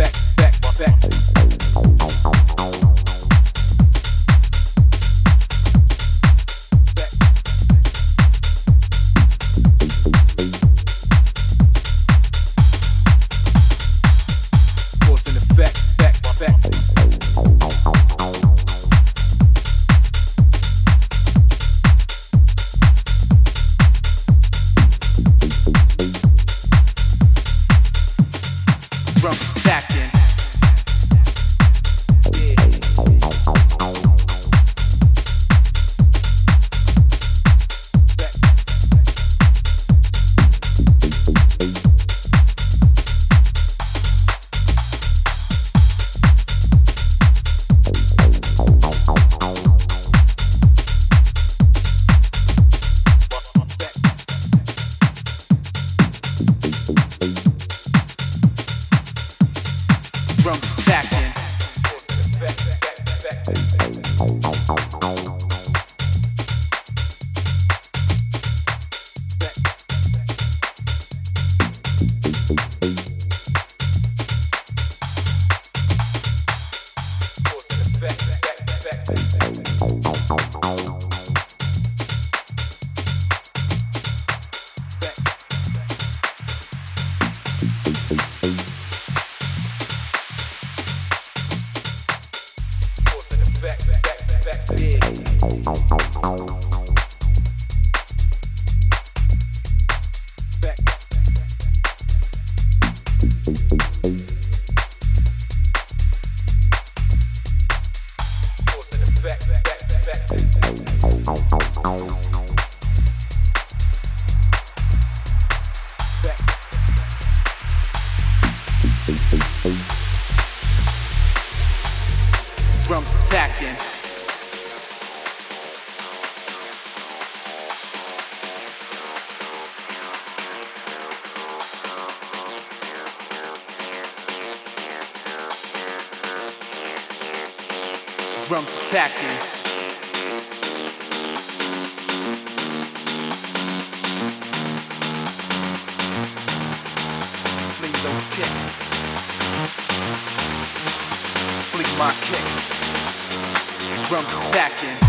effect. Drums attacking. Drums attacking. guitar kicks, attacking.